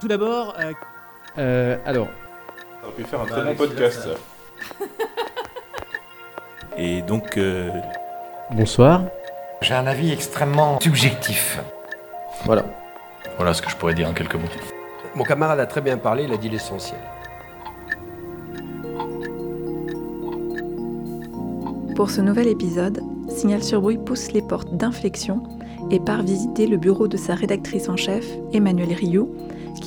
Tout d'abord, euh, Euh, alors, Ça aurait pu faire un très bon podcast. ça. Et donc, euh, bonsoir. J'ai un avis extrêmement subjectif. Voilà. voilà ce que je pourrais dire en quelques mots. Mon camarade a très bien parlé, il a dit l'essentiel. Pour ce nouvel épisode, Signal sur Bruit pousse les portes d'inflexion et part visiter le bureau de sa rédactrice en chef, Emmanuelle Rioux,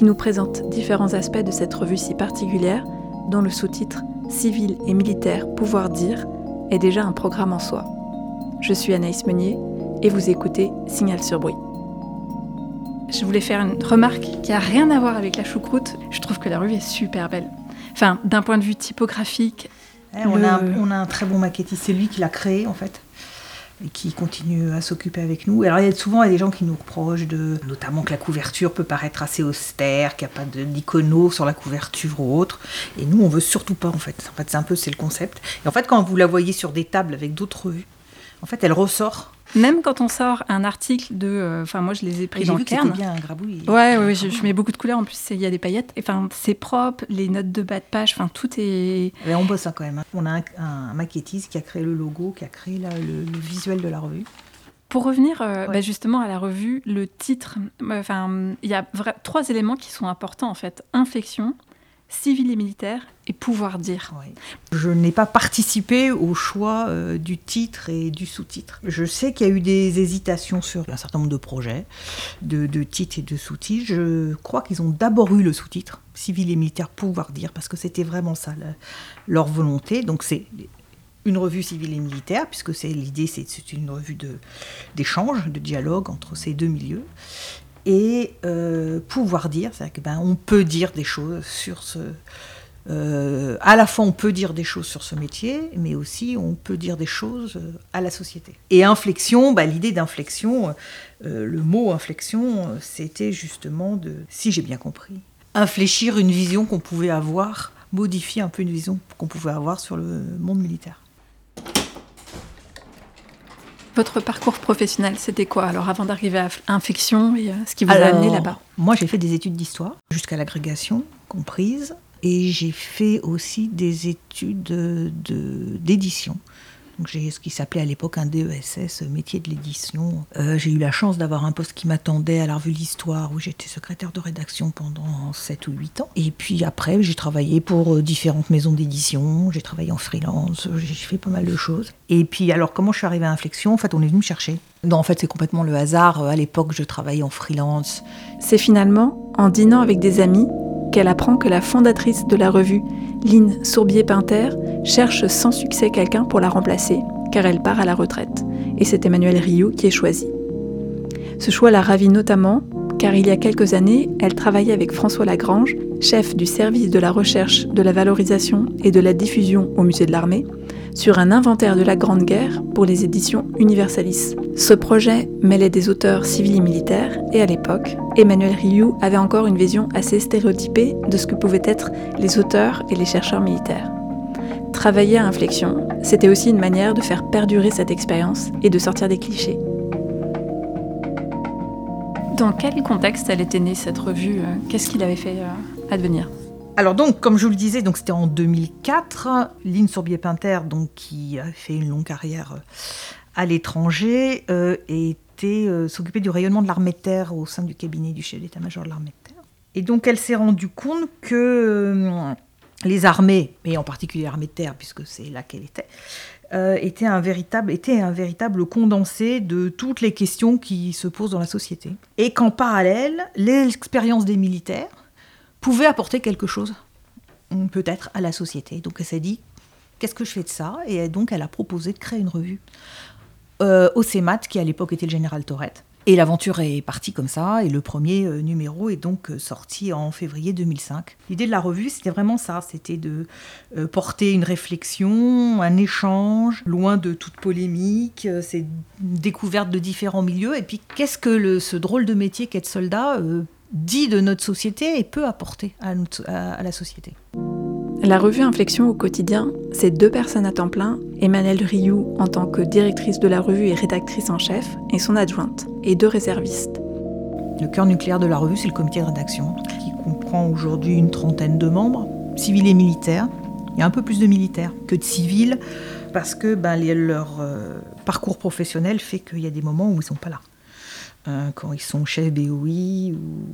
qui nous présente différents aspects de cette revue si particulière, dont le sous-titre Civil et militaire, pouvoir dire est déjà un programme en soi. Je suis Anaïs Meunier et vous écoutez Signal sur Bruit. Je voulais faire une remarque qui a rien à voir avec la choucroute. Je trouve que la revue est super belle. Enfin, d'un point de vue typographique, Eh, on, Le- a un, on a un très bon maquettiste, c'est lui qui l'a créé en fait, qui continue à s'occuper avec nous. Alors il y a souvent il y a des gens qui nous reprochent de, notamment que la couverture peut paraître assez austère, qu'il n'y a pas d'icono sur la couverture ou autre. Et nous on veut surtout pas en fait. En fait c'est un peu c'est le concept. Et en fait quand vous la voyez sur des tables avec d'autres revues, en fait elle ressort. Même quand on sort un article de. euh, Enfin, moi je les ai pris dans vu le cairn. bien un grabouille. Ouais, ouais, ouais, je, je mets beaucoup de couleurs. En plus, il y a des paillettes. Enfin, c'est propre, les notes de bas de page, enfin, tout est. Mais on bosse hein, quand même. hein. On a un, un maquettiste qui a créé le logo, qui a créé la- le, le visuel de la revue. Pour revenir euh, Ouais. bah, justement à la revue, le titre, enfin, il y a trois éléments qui sont importants en fait inflexion, civil et militaire et pouvoir dire. Je n'ai pas participé au choix euh, du titre et du sous-titre. Je sais qu'il y a eu des hésitations sur un certain nombre de projets, de, de titres et de sous-titres. Je crois qu'ils ont d'abord eu le sous-titre, civil et militaire, pouvoir dire, parce que c'était vraiment ça leur volonté. Donc c'est une revue civile et militaire, puisque c'est l'idée, c'est une revue de- d'échange, de, dialogue entre ces deux milieux. Et euh, pouvoir dire, c'est-à-dire ben, on peut dire des choses sur ce, euh, à la fois, on peut dire des choses sur ce métier, mais aussi on peut dire des choses euh, à la société. Et inflexion, bah, l'idée d'inflexion, le mot inflexion, c'était justement de, si j'ai bien compris, infléchir une vision qu'on pouvait avoir, modifier un peu une vision qu'on pouvait avoir sur le monde militaire. Votre parcours professionnel, c'était quoi alors avant d'arriver à inflexion et euh, ce qui vous a amené là-bas? Moi, j'ai fait des études d'histoire jusqu'à l'agrégation comprise, et j'ai fait aussi des études de- de- d'édition. J'ai ce qui s'appelait à l'époque un DESS, métier de l'édition. Euh, j'ai eu la chance d'avoir un poste qui m'attendait à la revue L'Histoire, où j'étais secrétaire de rédaction pendant 7 ou 8 ans. Et puis après, j'ai travaillé pour euh, différentes maisons d'édition, j'ai travaillé en freelance, j'ai fait pas mal de choses. Et puis alors, comment je suis arrivée à Inflexion? En fait, on est venu me chercher. Non, en fait, c'est complètement le hasard. À l'époque, je travaillais en freelance. C'est finalement en dînant avec des amis qu'elle apprend que la fondatrice de la revue, Lynn Sourbier-Pinter, cherche sans succès quelqu'un pour la remplacer, car elle part à la retraite. Et c'est Emmanuel Rioux qui est choisi. Ce choix la ravit notamment car il y a quelques années, elle travaillait avec François Lagrange, chef du service de la recherche, de la valorisation et de la diffusion au musée de l'armée, sur un inventaire de la Grande Guerre pour les éditions Universalis. Ce projet mêlait des auteurs civils et militaires, et à l'époque, Emmanuel Rioux avait encore une vision assez stéréotypée de ce que pouvaient être les auteurs et les chercheurs militaires. Travailler à Inflexion, c'était aussi une manière de faire perdurer cette expérience et de sortir des clichés. Dans quel contexte elle était née cette revue? Qu'est-ce qui l'avait fait euh, advenir? Alors donc, comme je vous le disais, donc c'était en 2004. Lynn Sourbier-Pinter, donc qui a fait une longue carrière euh, à l'étranger, euh, était euh, s'occupait du rayonnement de l'armée de terre au sein du cabinet du chef d'état-major de l'armée de terre. Et donc, elle s'est rendue compte que euh, les armées, et en particulier l'armée de terre, puisque c'est là qu'elle était, euh, était, un véritable, condensé de toutes les questions qui se posent dans la société. Et qu'en parallèle, l'expérience des militaires pouvait apporter quelque chose, hum, peut-être, à la société. Donc elle s'est dit, qu'est-ce que je fais de ça? Et donc elle a proposé de créer une revue euh, au CEMAT, qui à l'époque était le général Torette. Et l'aventure est partie comme ça, et le premier euh, numéro est donc euh, sorti en février 2005. L'idée de la revue, c'était vraiment ça, c'était de euh, porter une réflexion, un échange, loin de toute polémique, c'est découverte de différents milieux, et puis qu'est-ce que ce drôle de métier qu'être soldat dit de notre société et peut apporter à la société? La revue Inflexion au quotidien, c'est deux personnes à temps plein, Emmanuelle Rioux en tant que directrice de la revue et rédactrice en chef, et son adjointe, et deux réservistes. Le cœur nucléaire de la revue, c'est le comité de rédaction, qui comprend aujourd'hui une trentaine de membres, civils et militaires. Il y a un peu plus de militaires que de civils parce que ben, leur euh, parcours professionnel fait qu'il y a des moments où ils ne sont pas là. Euh, quand ils sont chefs BOI ou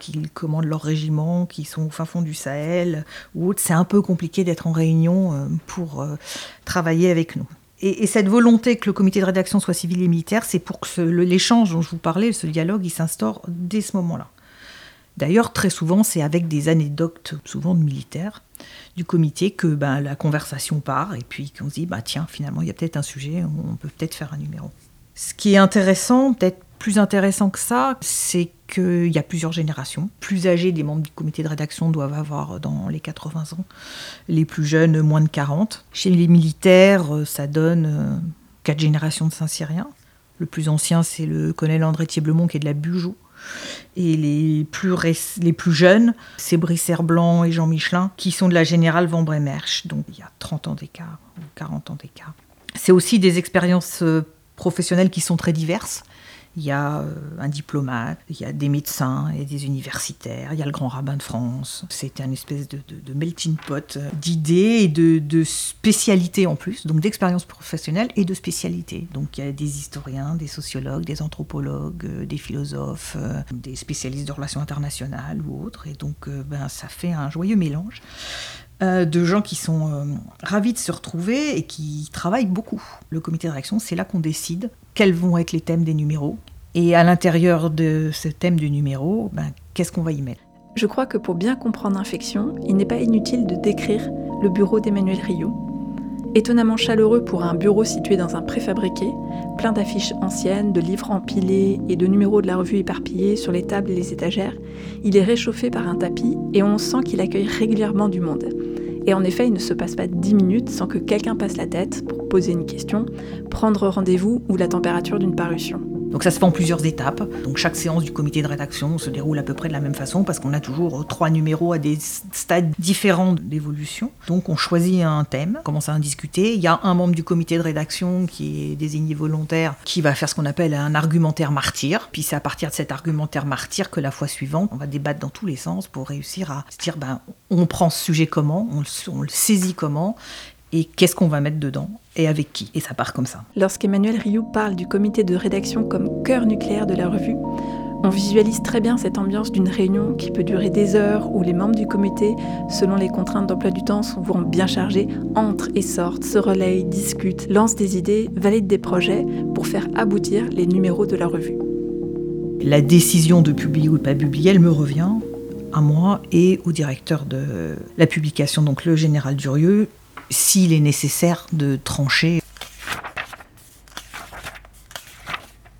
qu'ils commandent leur régiment, qu'ils sont au fin fond du Sahel ou autre, c'est un peu compliqué d'être en réunion euh, pour travailler avec nous. Et, cette volonté que le comité de rédaction soit civil et militaire, c'est pour que l'échange dont je vous parlais, ce dialogue, il s'instaure dès ce moment-là. D'ailleurs, très souvent, c'est avec des anecdotes, souvent de militaires, du comité, que ben, la conversation part, et puis qu'on se dit, bah, tiens, finalement, il y a peut-être un sujet, on peut peut-être faire un numéro. Ce qui est intéressant, peut-être plus intéressant que ça, c'est qu'il y a plusieurs générations. Plus âgés des membres du comité de rédaction doivent avoir dans les 80 ans, les plus jeunes moins de 40. Chez les militaires, euh, ça donne euh, quatre générations de Saint-Cyriens. Le plus ancien, c'est le colonel André Thieblemont qui est de la Bujoux. Et les plus, les plus jeunes, c'est Brice Blanc et Jean Michelin, qui sont de la générale Van Bremerch. Donc il y a 30 ans d'écart, 40 ans d'écart. C'est aussi des expériences euh, professionnelles qui sont très diverses. Il y a euh, un diplomate, il y a des médecins et des universitaires, il y a le grand rabbin de France. C'était un espèce de, melting pot d'idées et de, spécialités en plus, donc d'expériences professionnelles et de spécialités. Donc il y a des historiens, des sociologues, des anthropologues, euh, des philosophes, euh, des spécialistes de relations internationales ou autres. Et donc ben, ça fait un joyeux mélange de gens qui sont ravis de se retrouver et qui travaillent beaucoup. Le comité de réaction, c'est là qu'on décide quels vont être les thèmes des numéros. Et à l'intérieur de ce thème du numéro, ben, qu'est-ce qu'on va y mettre? Je crois que pour bien comprendre Infection, il n'est pas inutile de décrire le bureau d'Emmanuel Rio. Étonnamment chaleureux pour un bureau situé dans un préfabriqué, plein d'affiches anciennes, de livres empilés et de numéros de la revue éparpillés sur les tables et les étagères, il est réchauffé par un tapis et on sent qu'il accueille régulièrement du monde. Et en effet, il ne se passe pas 10 minutes sans que quelqu'un passe la tête pour poser une question, prendre rendez-vous ou la température d'une parution. Donc ça se fait en plusieurs étapes. Donc chaque séance du comité de rédaction se déroule à peu près de la même façon parce qu'on a toujours trois numéros à des stades différents d'évolution. Donc on choisit un thème, on commence à en discuter. Il y a un membre du comité de rédaction qui est désigné volontaire qui va faire ce qu'on appelle un argumentaire martyr. Puis c'est à partir de cet argumentaire martyr que la fois suivante, on va débattre dans tous les sens pour réussir à se dire ben, on prend ce sujet comment, on le saisit comment et qu'est-ce qu'on va mettre dedans et avec qui? Et ça part comme ça. Lorsqu'Emmanuel Rioux parle du comité de rédaction comme cœur nucléaire de la revue, on visualise très bien cette ambiance d'une réunion qui peut durer des heures où les membres du comité, selon les contraintes d'emploi du temps souvent bien chargées, entrent et sortent, se relayent, discutent, lancent des idées, valident des projets pour faire aboutir les numéros de la revue. La décision de publier ou de pas publier, elle me revient à moi et au directeur de la publication, donc le général Durieux, s'il est nécessaire de trancher.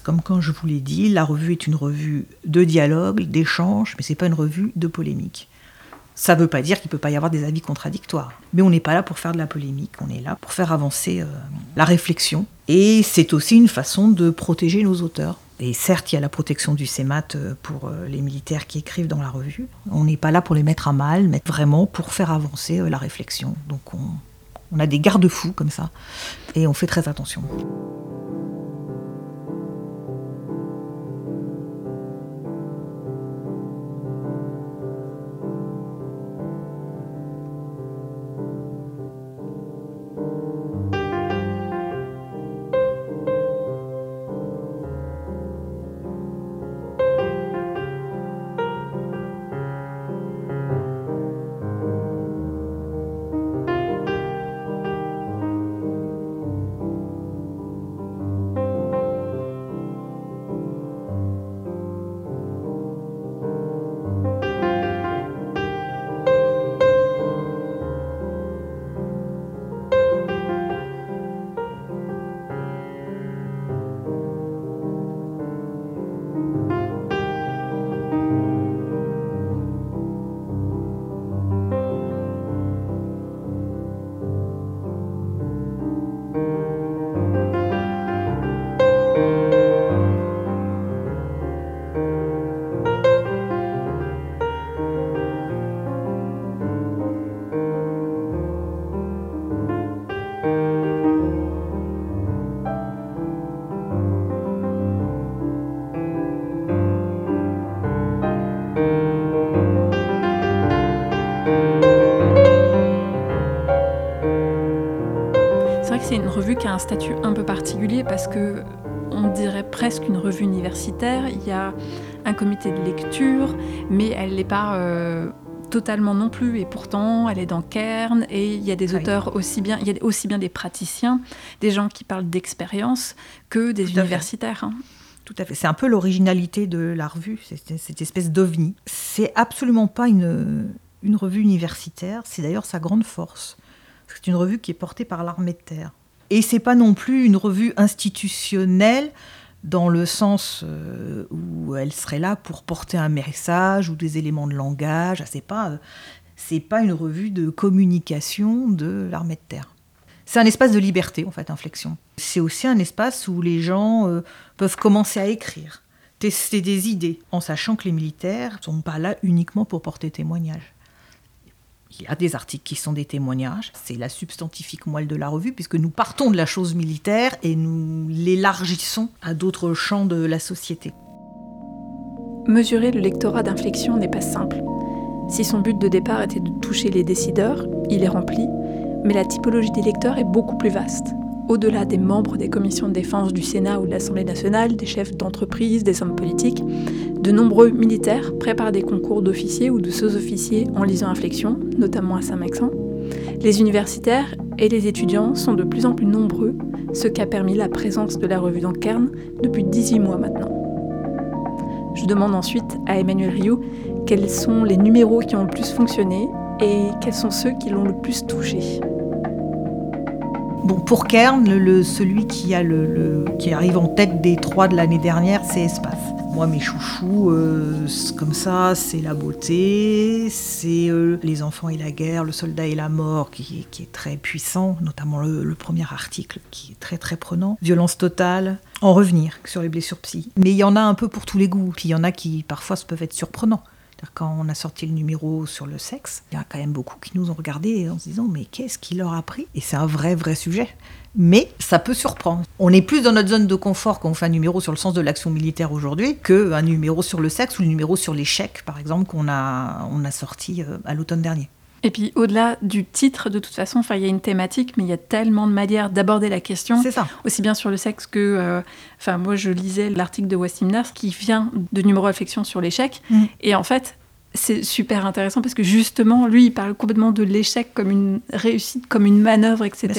Comme quand je vous l'ai dit, la revue est une revue de dialogue, d'échange, mais ce n'est pas une revue de polémique. Ça ne veut pas dire qu'il ne peut pas y avoir des avis contradictoires. Mais on n'est pas là pour faire de la polémique, on est là pour faire avancer euh, la réflexion. Et c'est aussi une façon de protéger nos auteurs. Et certes, il y a la protection du CEMAT euh, pour euh, les militaires qui écrivent dans la revue. On n'est pas là pour les mettre à mal, mais vraiment pour faire avancer la réflexion. Donc on, on a des garde-fous comme ça, et on fait très attention. Revue qui a un statut un peu particulier parce que on dirait presque une revue universitaire. Il y a un comité de lecture, mais elle n'est pas euh, totalement non plus. Et pourtant, elle est dans Cairn et il y a des auteurs aussi bien, il y a aussi bien des praticiens, des gens qui parlent d'expérience que des Tout universitaires. hein. Tout à fait. C'est un peu l'originalité de la revue, cette espèce d'ovni. C'est absolument pas une, une revue universitaire, c'est d'ailleurs sa grande force. C'est une revue qui est portée par l'armée de terre. Et c'est pas non plus une revue institutionnelle dans le sens euh, où elle serait là pour porter un message ou des éléments de langage. C'est pas, euh, c'est pas une revue de communication de l'armée de terre. C'est un espace de liberté, en fait, Inflexion. C'est aussi un espace où les gens euh, peuvent commencer à écrire, tester des idées, en sachant que les militaires sont pas là uniquement pour porter témoignage. Il y a des articles qui sont des témoignages. C'est la substantifique moelle de la revue, puisque nous partons de la chose militaire et nous l'élargissons à d'autres champs de la société. Mesurer le lectorat d'inflexion n'est pas simple. Si son but de départ était de toucher les décideurs, il est rempli, mais la typologie des lecteurs est beaucoup plus vaste. Au-delà des membres des commissions de défense du Sénat ou de l'Assemblée nationale, des chefs d'entreprise, des hommes politiques, de nombreux militaires préparent des concours d'officiers ou de sous-officiers en lisant Inflexion, notamment à Saint-Maxent. Les universitaires et les étudiants sont de plus en plus nombreux, ce qui a permis la présence de la revue dans Cairn depuis 18 mois maintenant. Je demande ensuite à Emmanuel Rioux quels sont les numéros qui ont le plus fonctionné et quels sont ceux qui l'ont le plus touché. Bon, pour Kern, celui qui, arrive en tête des trois de l'année dernière, c'est Espace. Moi, mes chouchous, euh, comme ça, c'est la beauté, c'est euh, les enfants et la guerre, le soldat et la mort, qui, est très puissant, notamment le, premier article, qui est très très prenant. Violence totale, en revenir sur les blessures psy. Mais il y en a un peu pour tous les goûts, puis il y en a qui parfois peuvent être surprenants. Quand on a sorti le numéro sur le sexe, il y a quand même beaucoup qui nous ont regardés en se disant mais qu'est-ce qui leur a pris Et c'est un vrai vrai sujet. Mais ça peut surprendre. On est plus dans notre zone de confort quand on fait un numéro sur le sens de l'action militaire aujourd'hui qu'un numéro sur le sexe ou le numéro sur l'échec, par exemple, qu'on a, on a sorti euh, à l'automne dernier. Et puis au-delà du titre, de toute façon, il y a une thématique, mais il y a tellement de manières d'aborder la question, C'est ça. aussi bien sur le sexe que... euh, Enfin, moi, je lisais l'article de Westimner qui vient de Numéro Réflexion sur l'échec. Mhm. Et en fait, c'est super intéressant parce que justement, lui, il parle complètement de l'échec comme une réussite, comme une manœuvre, etc.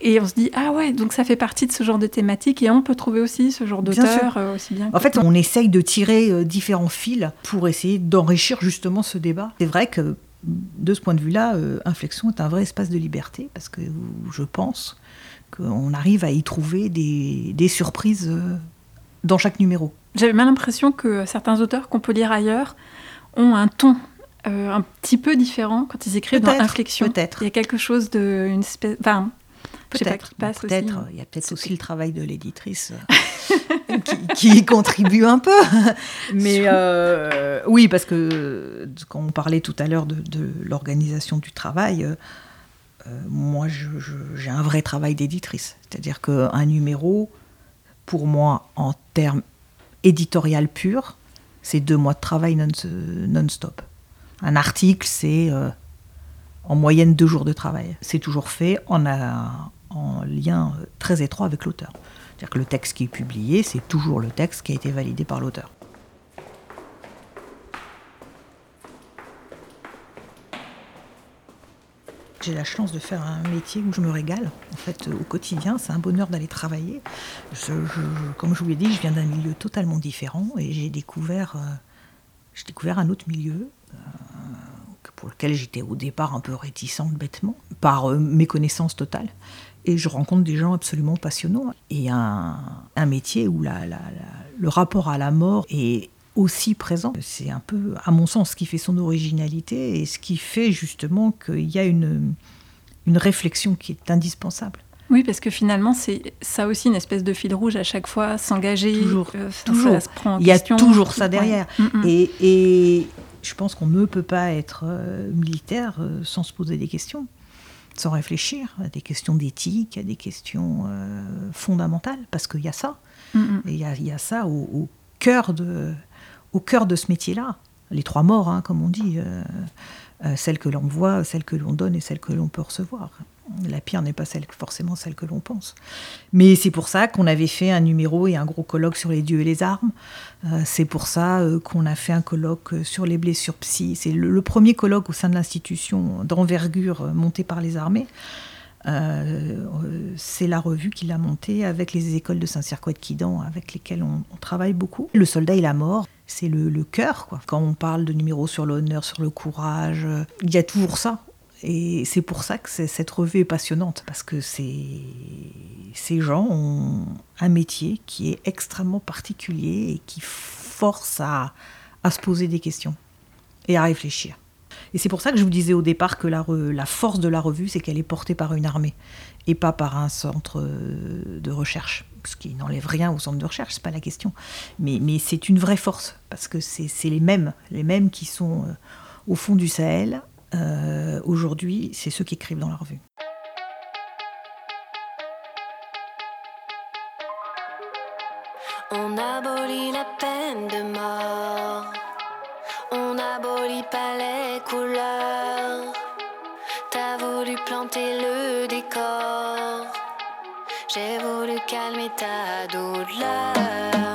Et on se dit, ah ouais, donc ça fait partie de ce genre de thématique et on peut trouver aussi ce genre d'auteur euh, aussi bien. En fait, on essaye de tirer euh, différents fils pour essayer d'enrichir justement ce débat. C'est vrai que de ce point de vue-là, euh, Inflexion est un vrai espace de liberté parce que je pense qu'on arrive à y trouver des, des surprises euh, dans chaque numéro. J'avais même l'impression que certains auteurs qu'on peut lire ailleurs ont un ton euh, un petit peu différent quand ils écrivent dans Inflexion. peut-être. Il y a quelque chose de une espèce, enfin, Peut-être. aussi. Peut-être. Il y a peut-être aussi le travail de l'éditrice euh, qui, y contribue un peu. Mais euh, oui, parce que quand on parlait tout à l'heure de, de l'organisation du travail, euh, euh, moi, j'ai un vrai travail d'éditrice. C'est-à-dire qu'un numéro, pour moi, en termes éditorial pur, c'est deux mois de travail non- non-stop. Un article, c'est euh, en moyenne deux jours de travail. C'est toujours fait en, a- en lien euh, très étroit avec l'auteur. C'est-à-dire que le texte qui est publié, c'est toujours le texte qui a été validé par l'auteur. J'ai la chance de faire un métier où je me régale. En fait, euh, au quotidien, c'est un bonheur d'aller travailler. Comme je vous l'ai dit, je viens d'un milieu totalement différent et j'ai découvert, euh, découvert un autre milieu pour lequel j'étais au départ un peu réticente bêtement, par euh, méconnaissance totale. Et je rencontre des gens absolument passionnants. Et un, un métier où la- la- la- le rapport à la mort est aussi présent. C'est un peu, à mon sens, ce qui fait son originalité et ce qui fait justement qu'il y a une, une réflexion qui est indispensable. Oui, parce que finalement, c'est ça aussi une espèce de fil rouge à chaque fois, s'engager. Toujours, euh, toujours. ça se prend en Il y a question. toujours ça derrière. Mm, mm. Et, et je pense qu'on ne peut pas être euh, militaire euh, sans se poser des questions, sans réfléchir à des questions d'éthique, à des questions euh, fondamentales, parce qu'il y a ça. Mm, mm. Et il y a, il y a ça au, au cœur de, au cœur de ce métier-là. Les trois morts, hein, comme on dit. Euh, celle que l'on voit, celle que l'on donne et celle que l'on peut recevoir. La pire n'est pas forcément celle que l'on pense. Mais c'est pour ça qu'on avait fait un numéro et un gros colloque sur les dieux et les armes. Euh, c'est pour ça euh, qu'on a fait un colloque sur les blessures psy. C'est le, premier colloque au sein de l'institution d'envergure euh, monté par les armées. Euh, c'est la revue qui l'a monté avec les écoles de Saint-Cyr de Quidan avec lesquelles on, travaille beaucoup. Le soldat et la mort, c'est le, cœur. Quand on parle de numéros sur l'honneur, sur le courage, euh, il y a toujours ça. Et c'est pour ça que cette revue est passionnante, parce que c'est- ces gens ont un métier qui est extrêmement particulier et qui force à se poser des questions et à réfléchir. Et c'est pour ça que je vous disais au départ que la, force de la revue, c'est qu'elle est portée par une armée et pas par un centre euh, de recherche. Ce qui n'enlève rien au centre de recherche, c'est pas la question. Mais, c'est une vraie force, parce que c'est c'est les mêmes, les mêmes qui sont euh, au fond du Sahel. euh, Aujourd'hui, c'est ceux qui écrivent dans la revue. On abolit la peine de mort. On abolit pas les couleurs. T'as voulu planter le décor. J'ai voulu calmer ta douleur.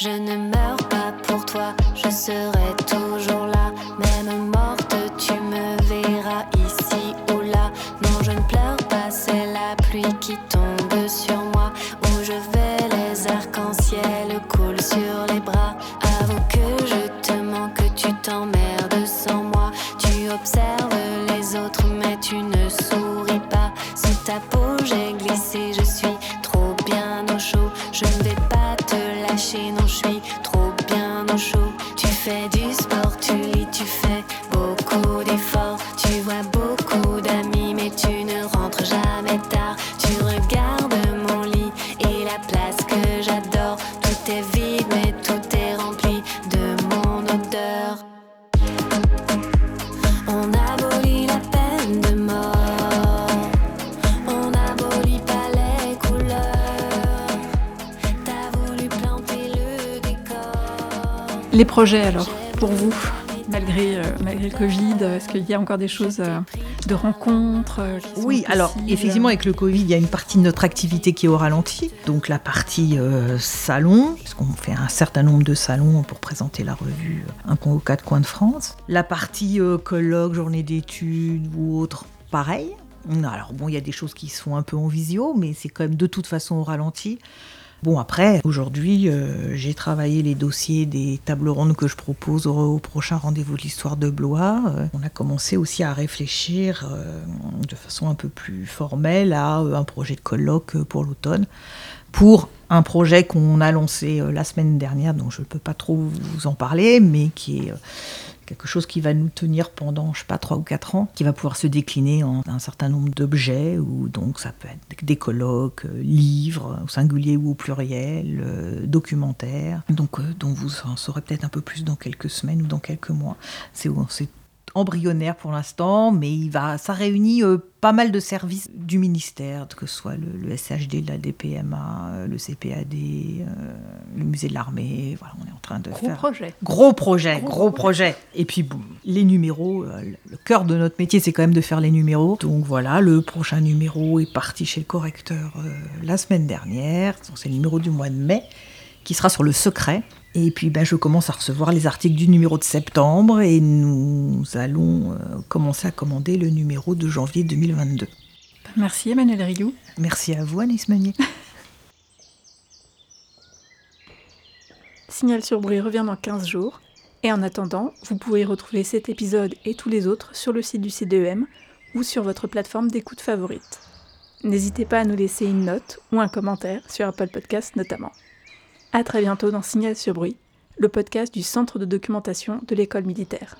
Je ne meurs pas pour toi, je serai toujours là. Même morte, tu me d'amis, mais tu ne rentres jamais tard. Tu regardes mon lit et la place que j'adore. Tout est vide, mais tout est rempli de mon odeur. On abolit la peine de mort. On abolit pas les couleurs. T'as voulu planter le décor. Les projets alors, pour vous, malgré, euh, malgré le Covid, est-ce qu'il y a encore des choses euh, de rencontres euh, sont Oui, alors effectivement, avec le Covid, il y a une partie de notre activité qui est au ralenti. Donc la partie euh, salon, puisqu'on fait un certain nombre de salons pour présenter la revue euh, Un coin aux quatre coins de France. La partie euh, colloque, journée d'études ou autre, pareil. Alors bon, il y a des choses qui se font un peu en visio, mais c'est quand même de toute façon au ralenti. Bon, après, aujourd'hui, euh, j'ai travaillé les dossiers des tables rondes que je propose au, prochain rendez-vous de l'histoire de Blois. Euh, on a commencé aussi à réfléchir euh, de façon un peu plus formelle à un projet de colloque pour l'automne. Pour un projet qu'on a lancé la semaine dernière, dont je ne peux pas trop vous en parler, mais qui est quelque chose qui va nous tenir pendant, je sais pas, 3 ou 4 ans, qui va pouvoir se décliner en un certain nombre d'objets, ou donc ça peut être des colloques, euh, livres, au singulier ou au pluriel, euh, documentaires, donc, euh, dont vous en saurez peut-être un peu plus dans quelques semaines ou dans quelques mois. C'est embryonnaire pour l'instant, mais il va, ça réunit euh, pas mal de services du ministère, que ce soit le, le SHD, la DPMA, euh, le CPAD, euh, le musée de l'armée. Voilà, on est en train de Gros faire projet. Gros projet, Gros gros, projet. Et puis bon, les numéros, euh, le cœur de notre métier, c'est quand même de faire les numéros. Donc voilà, le prochain numéro est parti chez le correcteur la semaine dernière. C'est le numéro du mois de mai qui sera sur le secret. Et puis ben, je commence à recevoir les articles du numéro de septembre et nous allons euh, commencer à commander le numéro de janvier 2022. Merci Emmanuel Rioux. Merci à vous, Anis Meunier. Signal sur bruit revient dans 15 jours. Et en attendant, vous pouvez retrouver cet épisode et tous les autres sur le site du CDEM ou sur votre plateforme d'écoute favorite. N'hésitez pas à nous laisser une note ou un commentaire sur Apple Podcast notamment. À très bientôt dans Signal sur bruit, le podcast du Centre de documentation de l'école militaire.